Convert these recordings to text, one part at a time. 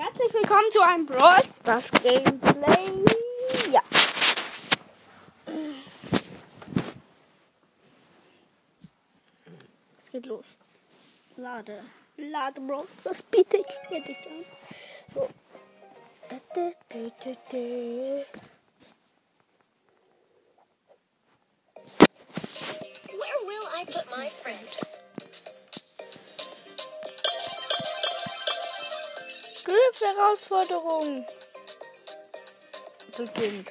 Herzlich willkommen zu einem Brawl Stars Gameplay. Ja. Es geht los. Lade. Lade Brawl Das biete ich mir dich an. So. Where will I put my friend? Herausforderung beginnt.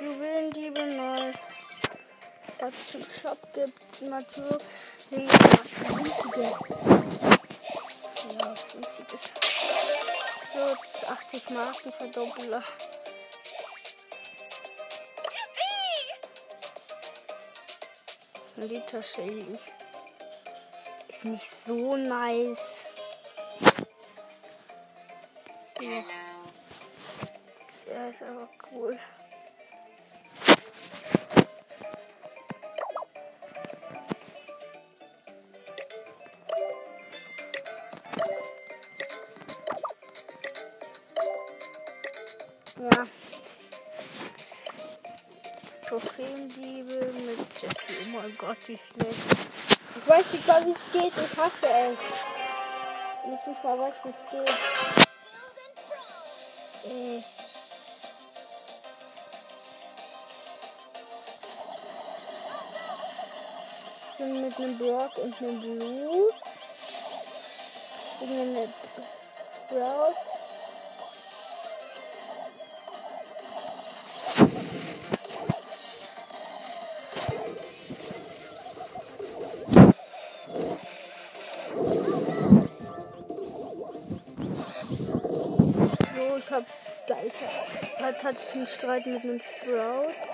Juwelendiebe Neues. Was zum Shop gibt's natürlich. Was winziges. Ja, was winziges. Schutz, 80 Marken Verdoppler. Liter Shelly nicht so nice. Ja. Der ist aber cool. Ja. Trophäendiebe mit Jesse. Oh mein Gott, wie schlecht. Ich weiß nicht mal, wie es geht. Ich hasse es. Und ich nicht mal weiß, wie es geht. Äh. Ich bin mit einem Brock und einem Blue. Gegen eine Sprout. Jetzt hatte ich einen Streit mit einem Sprout.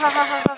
Ha ha ha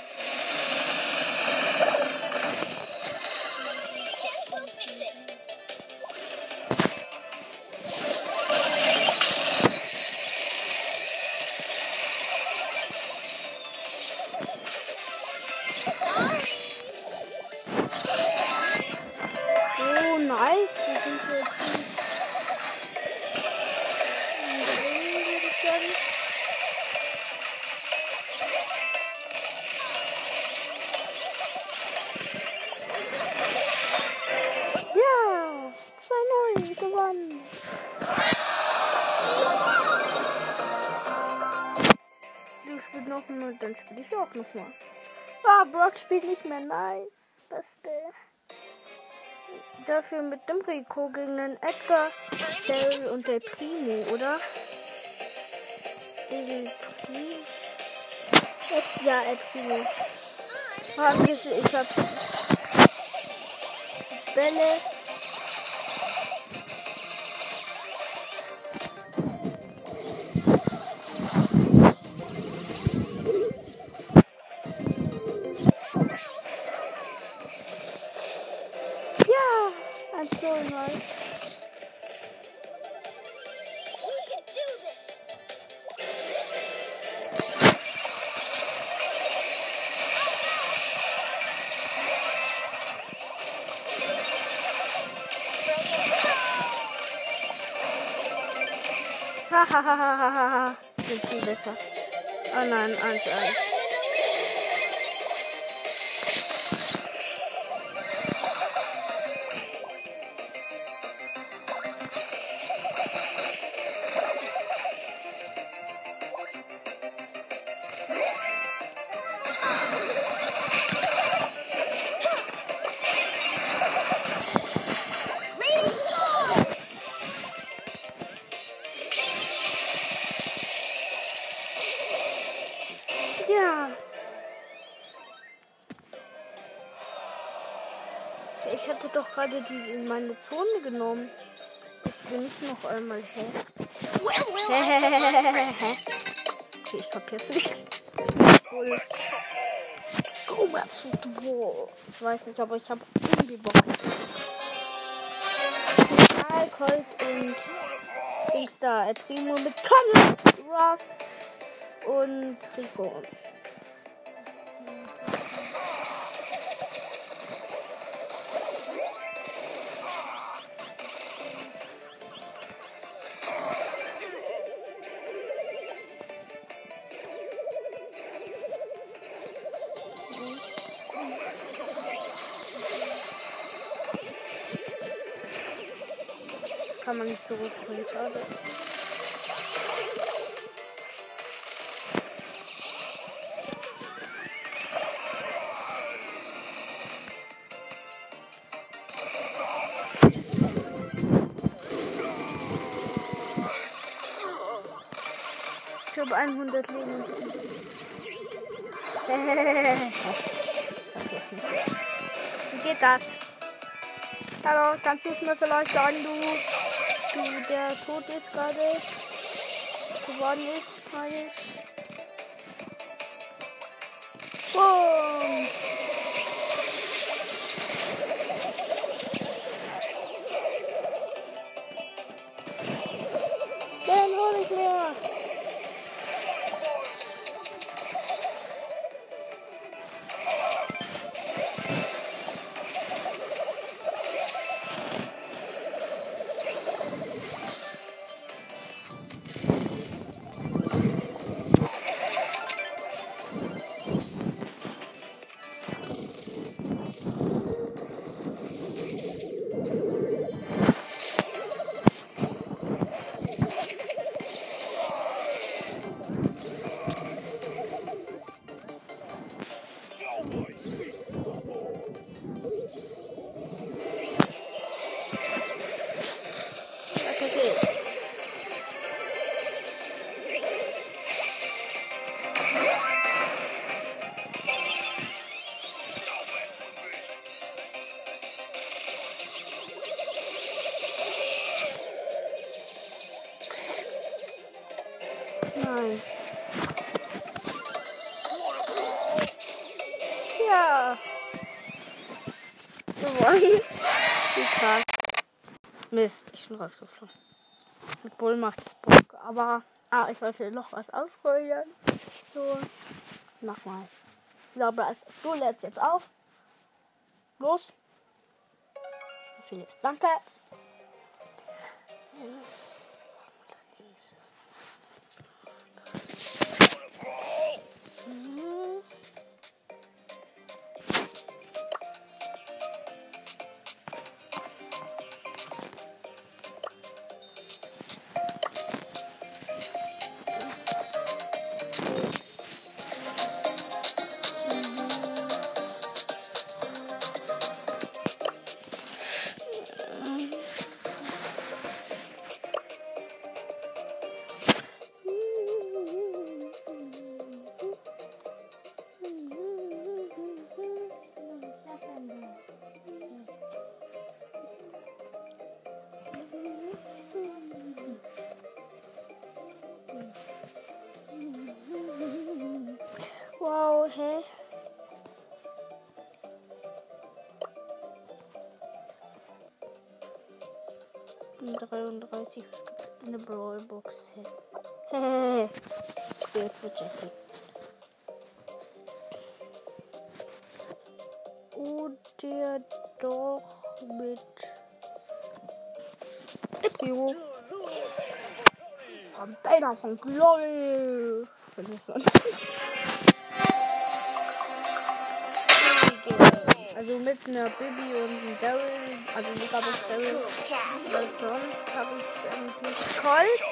Brock spielt nicht mehr nice. Beste. Dafür mit dem Rico gegen den Edgar, Daryl und der Primo, oder? El Primo? Ja, El Primo. Haben gesehen, ich hab Bälle Hahaha. Sind viel besser. Oh nein, 1-1. Ja. Meine Zone genommen. Ich will nicht noch einmal hä? okay, ich kapier's nicht. Cool. Go to the wall. Ich weiß nicht, aber ich habe irgendwie Bock. Karl, Colt und Dings da. El Primo mit Conrad, Ruffs und Rico. Kann man nicht zurückholen, schade. Ich habe 100 Leben. Wie geht das? Hallo, kannst du es mir vielleicht sagen, du der tot ist gerade geworden ist, meine ich. Boom! Bin rausgeflogen. Mit Bull macht's Bock, aber. Ah, ich wollte noch was ausprobieren. So. Mach mal. Ich glaube, du lädst jetzt auf. Los. Vieles. Danke. Mhm. 33, was gibt's in der Brawlbox? Hä? Jetzt wird Jackie. Oder doch mit Epiro. Campaigner von Glory. Wenn es so Also mit einer Bibi und einem Daryl, also nicht ich Daryl, weil sonst habe ich eigentlich Colt.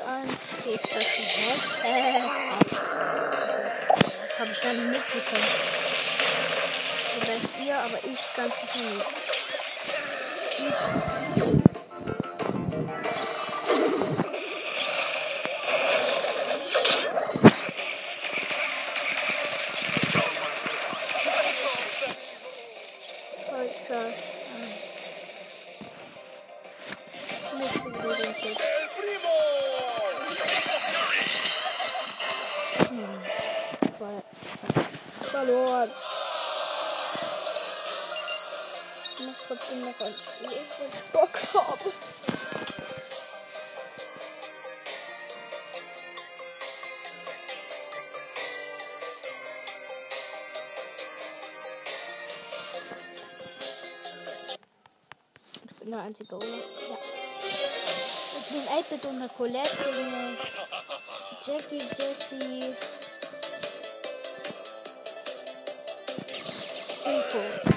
Eins, eins. Geht das nicht Äh. Habe ich gar nicht mitbekommen. Vielleicht ihr, aber ich ganz sicher nicht. Holzer. Ich bin der Einzige, oder? Ja. Mit dem 8-Bit und der Colette gegen Jackie, Jessie, Rico.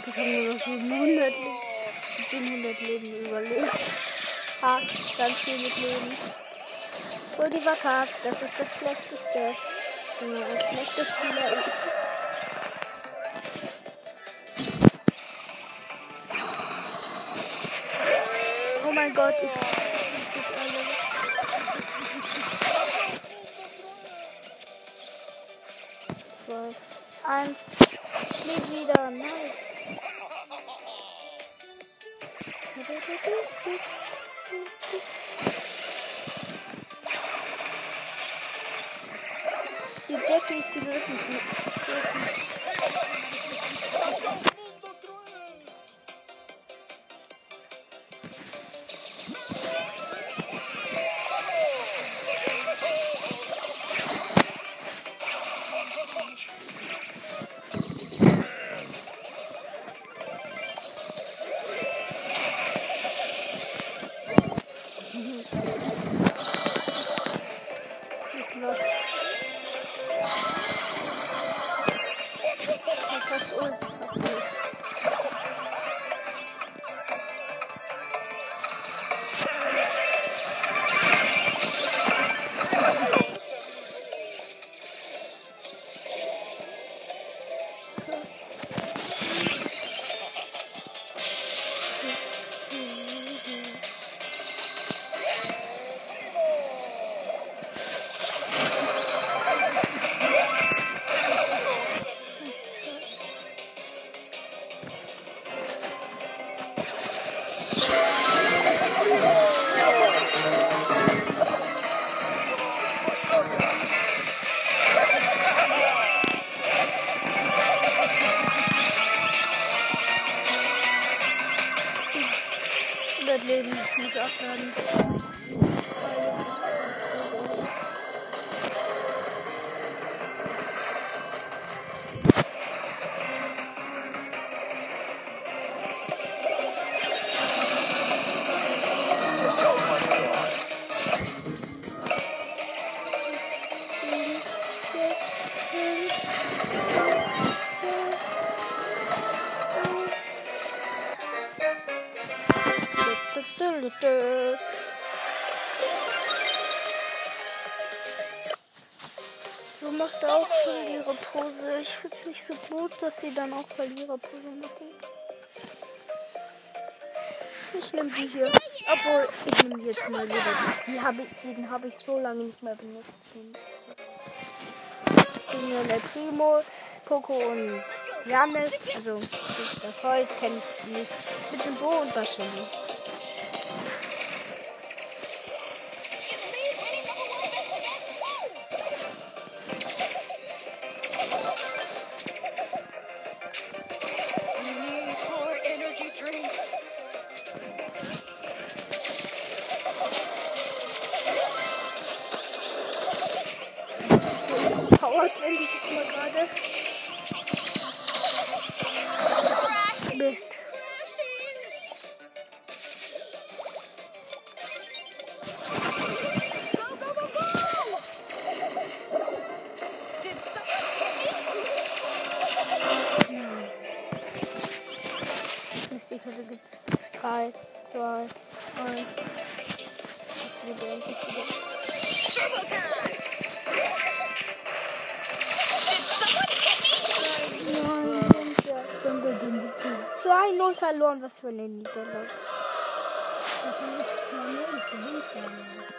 Oh mein Gott, ich habe nur noch 700, Le 700 Leben überlebt. Hart, ganz viel mit Leben. Und die verkackt, das ist das Schlechteste. Wenn man ein schlechter Spieler ist. Oh mein Gott, ich. Gut, dass sie dann auch Verliererpose machen. Ich nehme die hier. Obwohl, ich nehme jetzt mal lieber. Die hab ich, den habe ich so lange nicht mehr benutzt. Den der Primo, Poco und Janis. Also, das Holz kenne ich nicht. Mit dem Bo und wahrscheinlich. 2-0 verloren, was für eine Niederlage.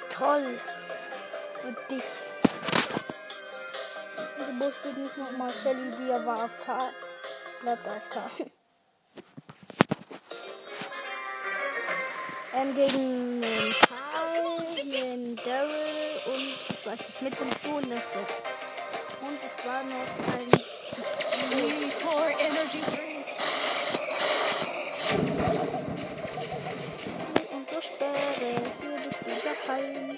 Toll. Für dich. Der Bus spielt nicht nochmal. Shelly, die ja war AFK. Bleibt AFK. ähm, gegen den Karl, den Daryl und ich weiß nicht, mit dem Stu und. Und es war noch ein energy. Sperre. Hier bist du gefallen.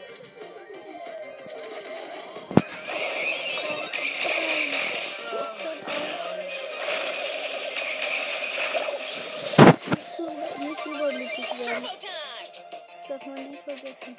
Nicht übermütig werden. Das darf man nie vergessen.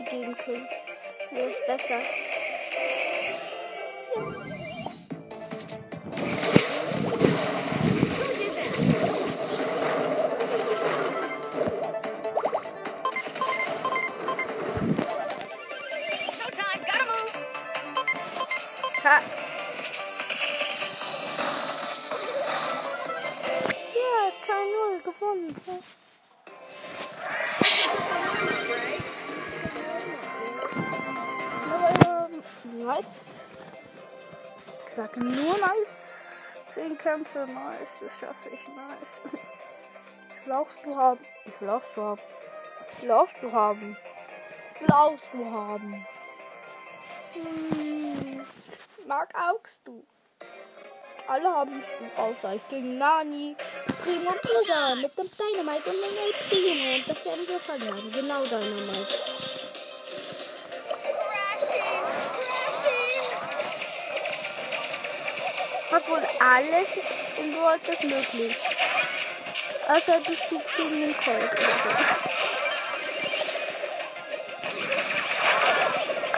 anti-game king was better. Nice. Das schaffe ich, nice. Ich will auch du haben. Ich will auch du haben. Ich will auch du haben. Ich will auch du haben. Hm, mag augst du. Alle haben es außer ich gegen Nani, Primo und Bruder mit dem Dynamite und dem El Primo. Und das werden wir verlieren. Genau Dynamite. Obwohl alles ist in Brawl ist möglich. Außer du spielst gegen den Colt oder so.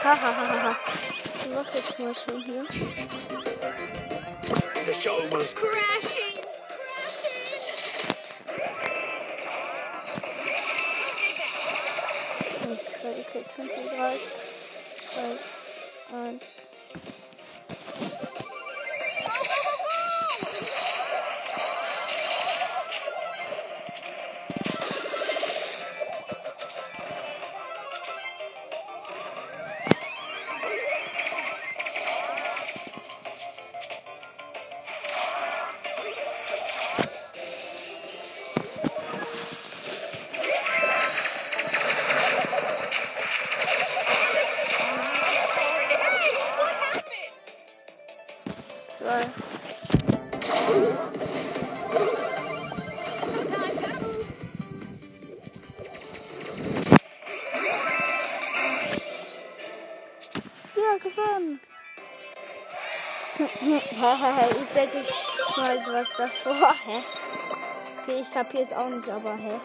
Hahaha. Ich mach jetzt mal schon hier. The show was crashing. crashing. Ich krieg jetzt 1. Move. Ja, gewonnen. Ich hätte mal, was das war. Hä? Okay, ich kapiere es auch nicht, aber hä?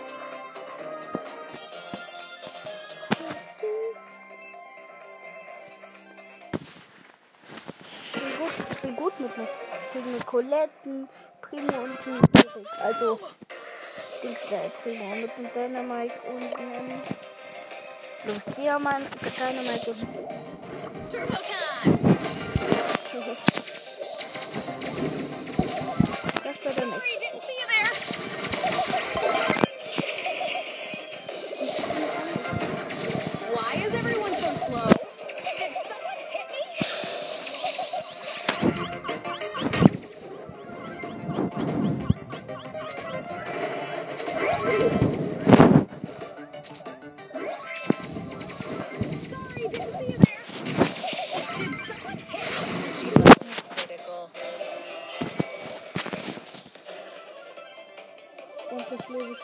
Gegen Nicoletten, Primo und Erik. Also, Dings der Primo mit dem Dynamite und dem. Los, Diamant, Dynamite und Turbo time. Das war der nächste.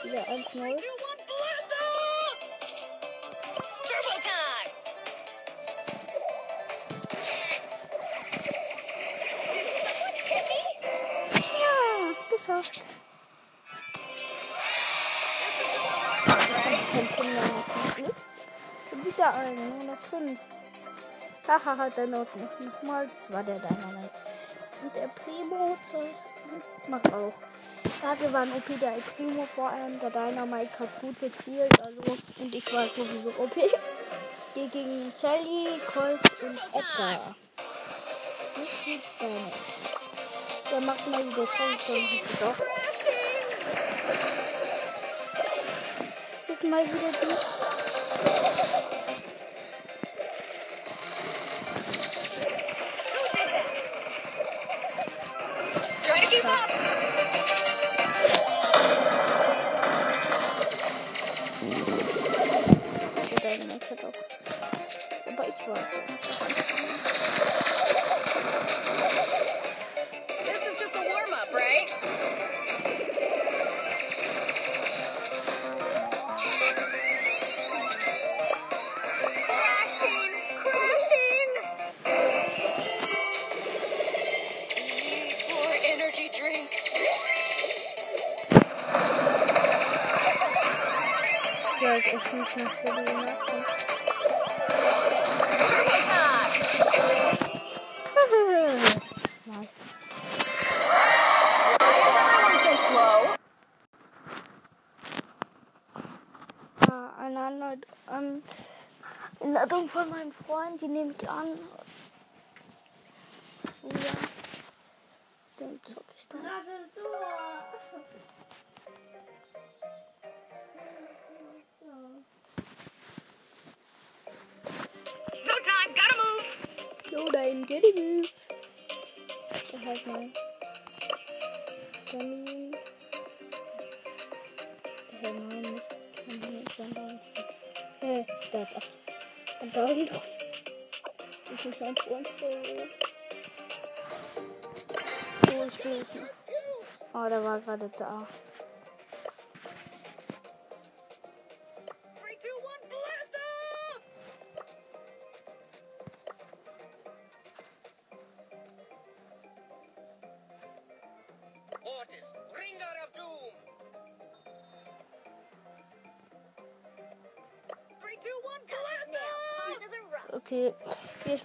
Hit me? Ja, geschafft. Nicht. Und wieder ein, nur noch fünf. Haha, hat er noch, noch, noch mal. Das war der Dynamite. Und der Primo, macht auch. Wir waren OP, der Primo vor allem. Der Dynamite hat gut gezielt, also. Und ich war sowieso OP. Die gegen Shelly, Colt und Edgar. Das ist deine. Der macht mal wieder Tollstone. Doch. Ist mal wieder die. Freund, die nehme ich an. So, ja. Den zock ich dann. No time, gotta move! So, dahin geht die Da halt mal. Kamin. Hä, nein, nicht Kamin, sondern. Hä, da auch 1000 drauf. Das ist mein Freund. So, so ich will jetzt. Oh, der war gerade da.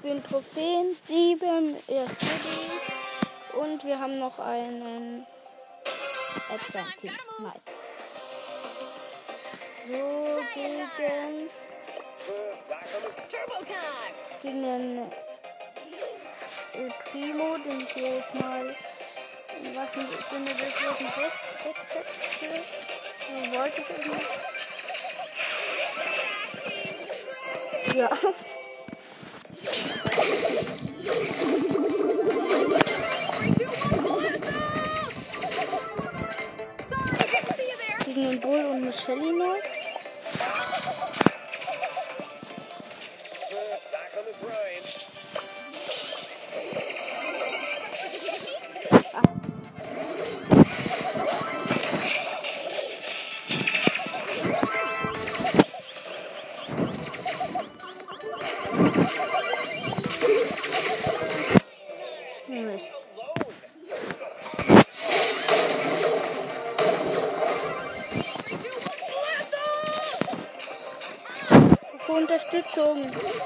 Spielen Trophäen 7, erst. Und wir haben noch einen Advantage. Nice. So, gegen. Gegen den El Primo, den ich hier jetzt mal im wahrsten Sinne des Wortes weg- wegfetze. So wollte ich nicht. Ja. Den Bull Unterstützung.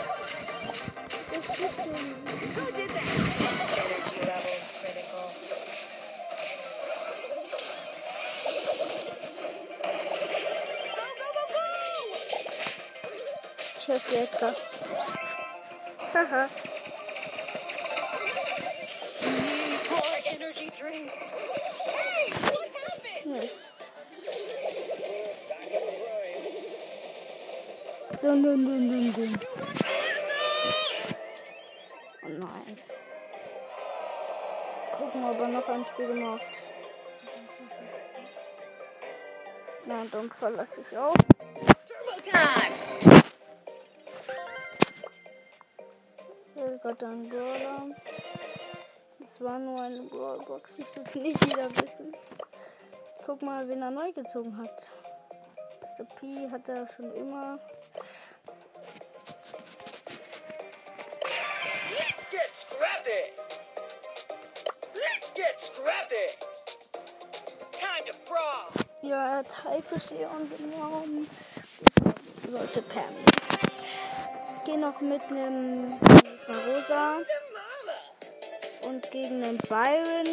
Nein, dann verlasse ich auch. Turbo time! Hier Gott ein Brawler. Das war nur eine Brawlbox. Muss jetzt nicht wieder wissen. Guck mal, wen er neu gezogen hat. Mr. P hat er schon immer. Ja, hat Haifischleon genommen. Sollte Pam. Geh noch mit einem Rosa und gegen den Byron.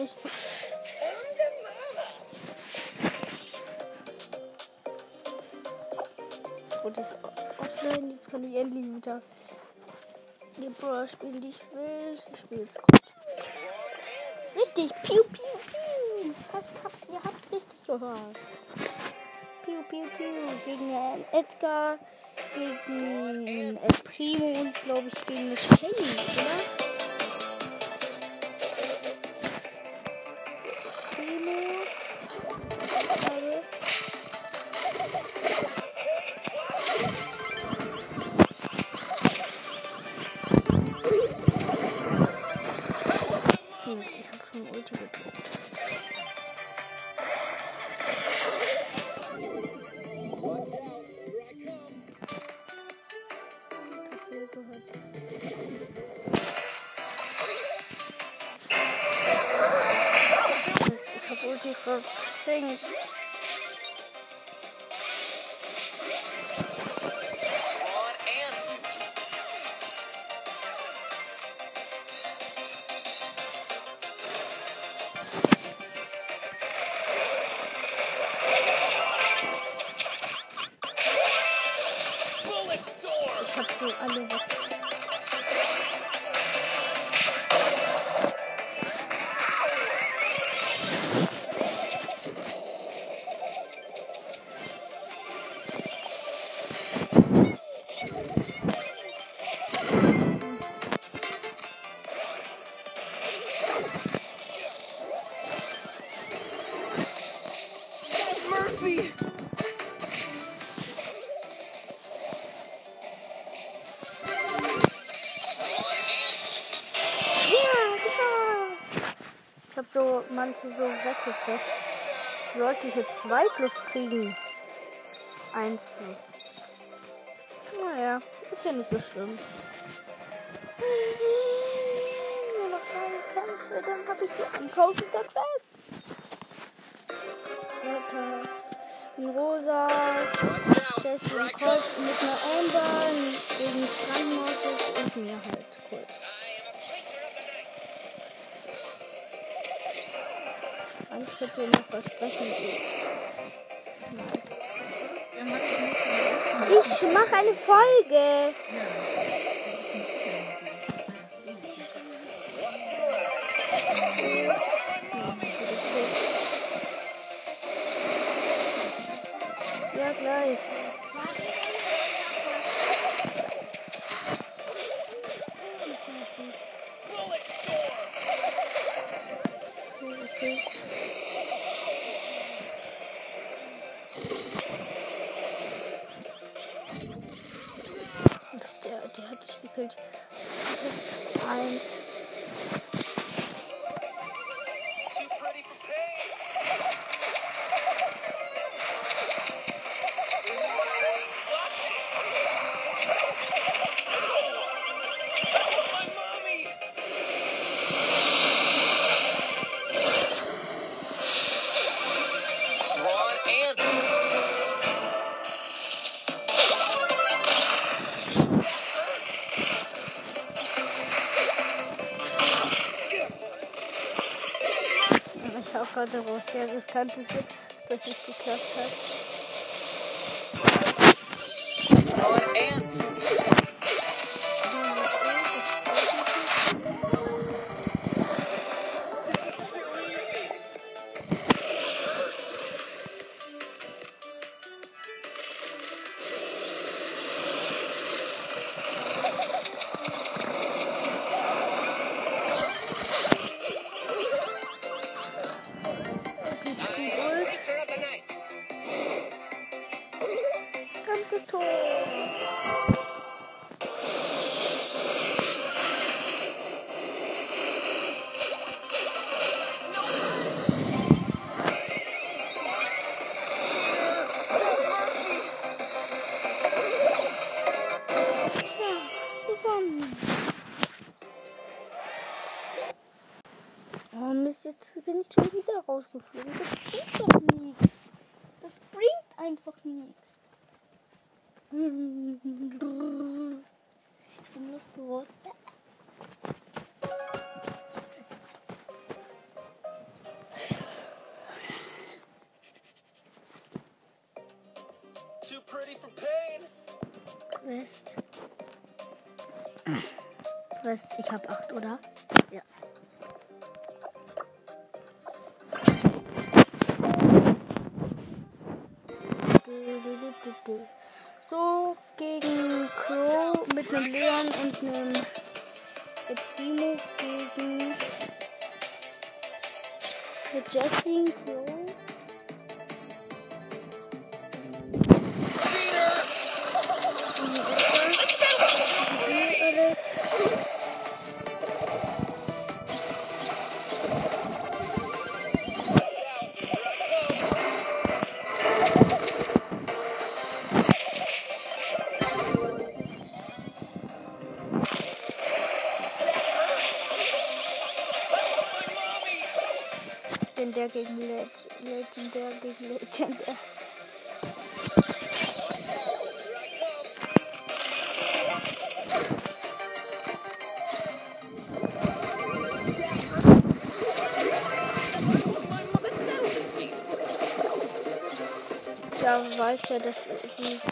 Nicht. Und das offline, jetzt kann ich endlich wieder die Brawler spielen, die ich will. Ich spiele jetzt gut. Richtig, piu, piu, piu. Habt, habt, ihr habt richtig gehört. Piu, piu, piu. Gegen äh, Edgar, gegen El Primo und glaube ich gegen Miss Penny, oder? Ja, ja. Ich hab so manche so weggefetzt. Sollte ich jetzt 2 plus kriegen? 1 plus. Naja, ist ja nicht so schlimm. Nur noch drei Kämpfe, dann hab ich so 1000 fest. Rosa, Jessie und Colt mit einer Amber, gegen Strandmortis und mir halt. Cool. Eins bitte noch versprechen. Nice. Ich mache eine Folge. Gleich. Der, der hat dich gekillt. Eins. Gerade was sehr riskantes, das nicht geklappt hat. rausgeflogen. Das bringt doch nichts. Das bringt einfach nichts. Ich bin los geworden. Too pretty. Rest. Rest, ich hab acht, oder? Ja. Einem Leon und einem Primo gegen mit Jessie Crow. Ja, weiß ja, dass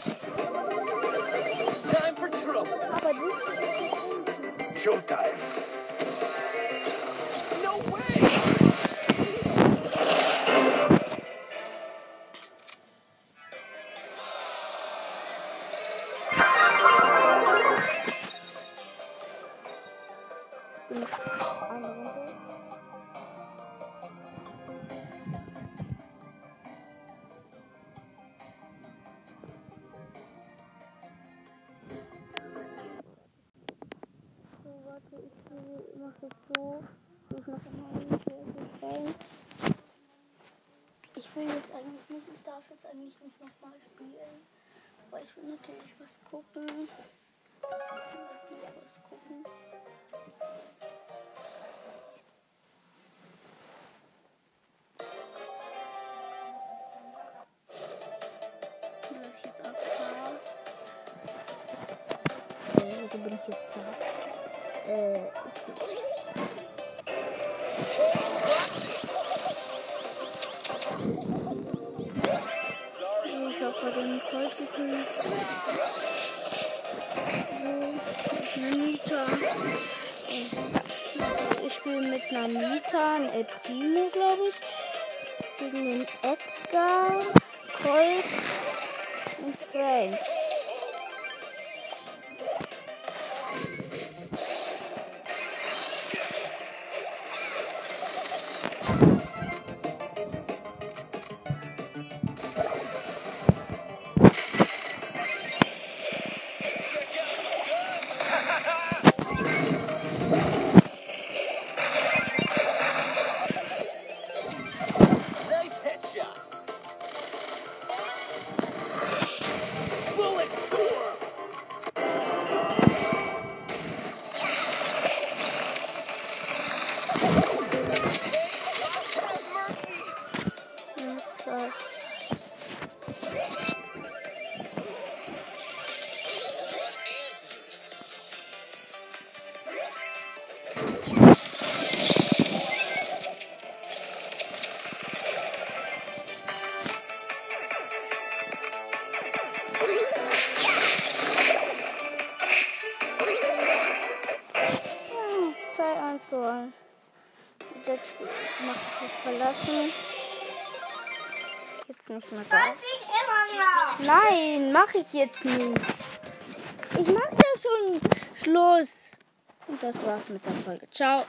so. Ich mach immer ein das rein. Ich will jetzt eigentlich nicht, ich darf jetzt eigentlich nicht nochmal spielen. Aber ich will natürlich was gucken. Lass mich was gucken. Äh, also bin ich jetzt da. Äh, ich jetzt nicht mehr da. Nein, mache ich jetzt nicht. Ich mach ja schon Schluss. Und das war's mit der Folge. Ciao.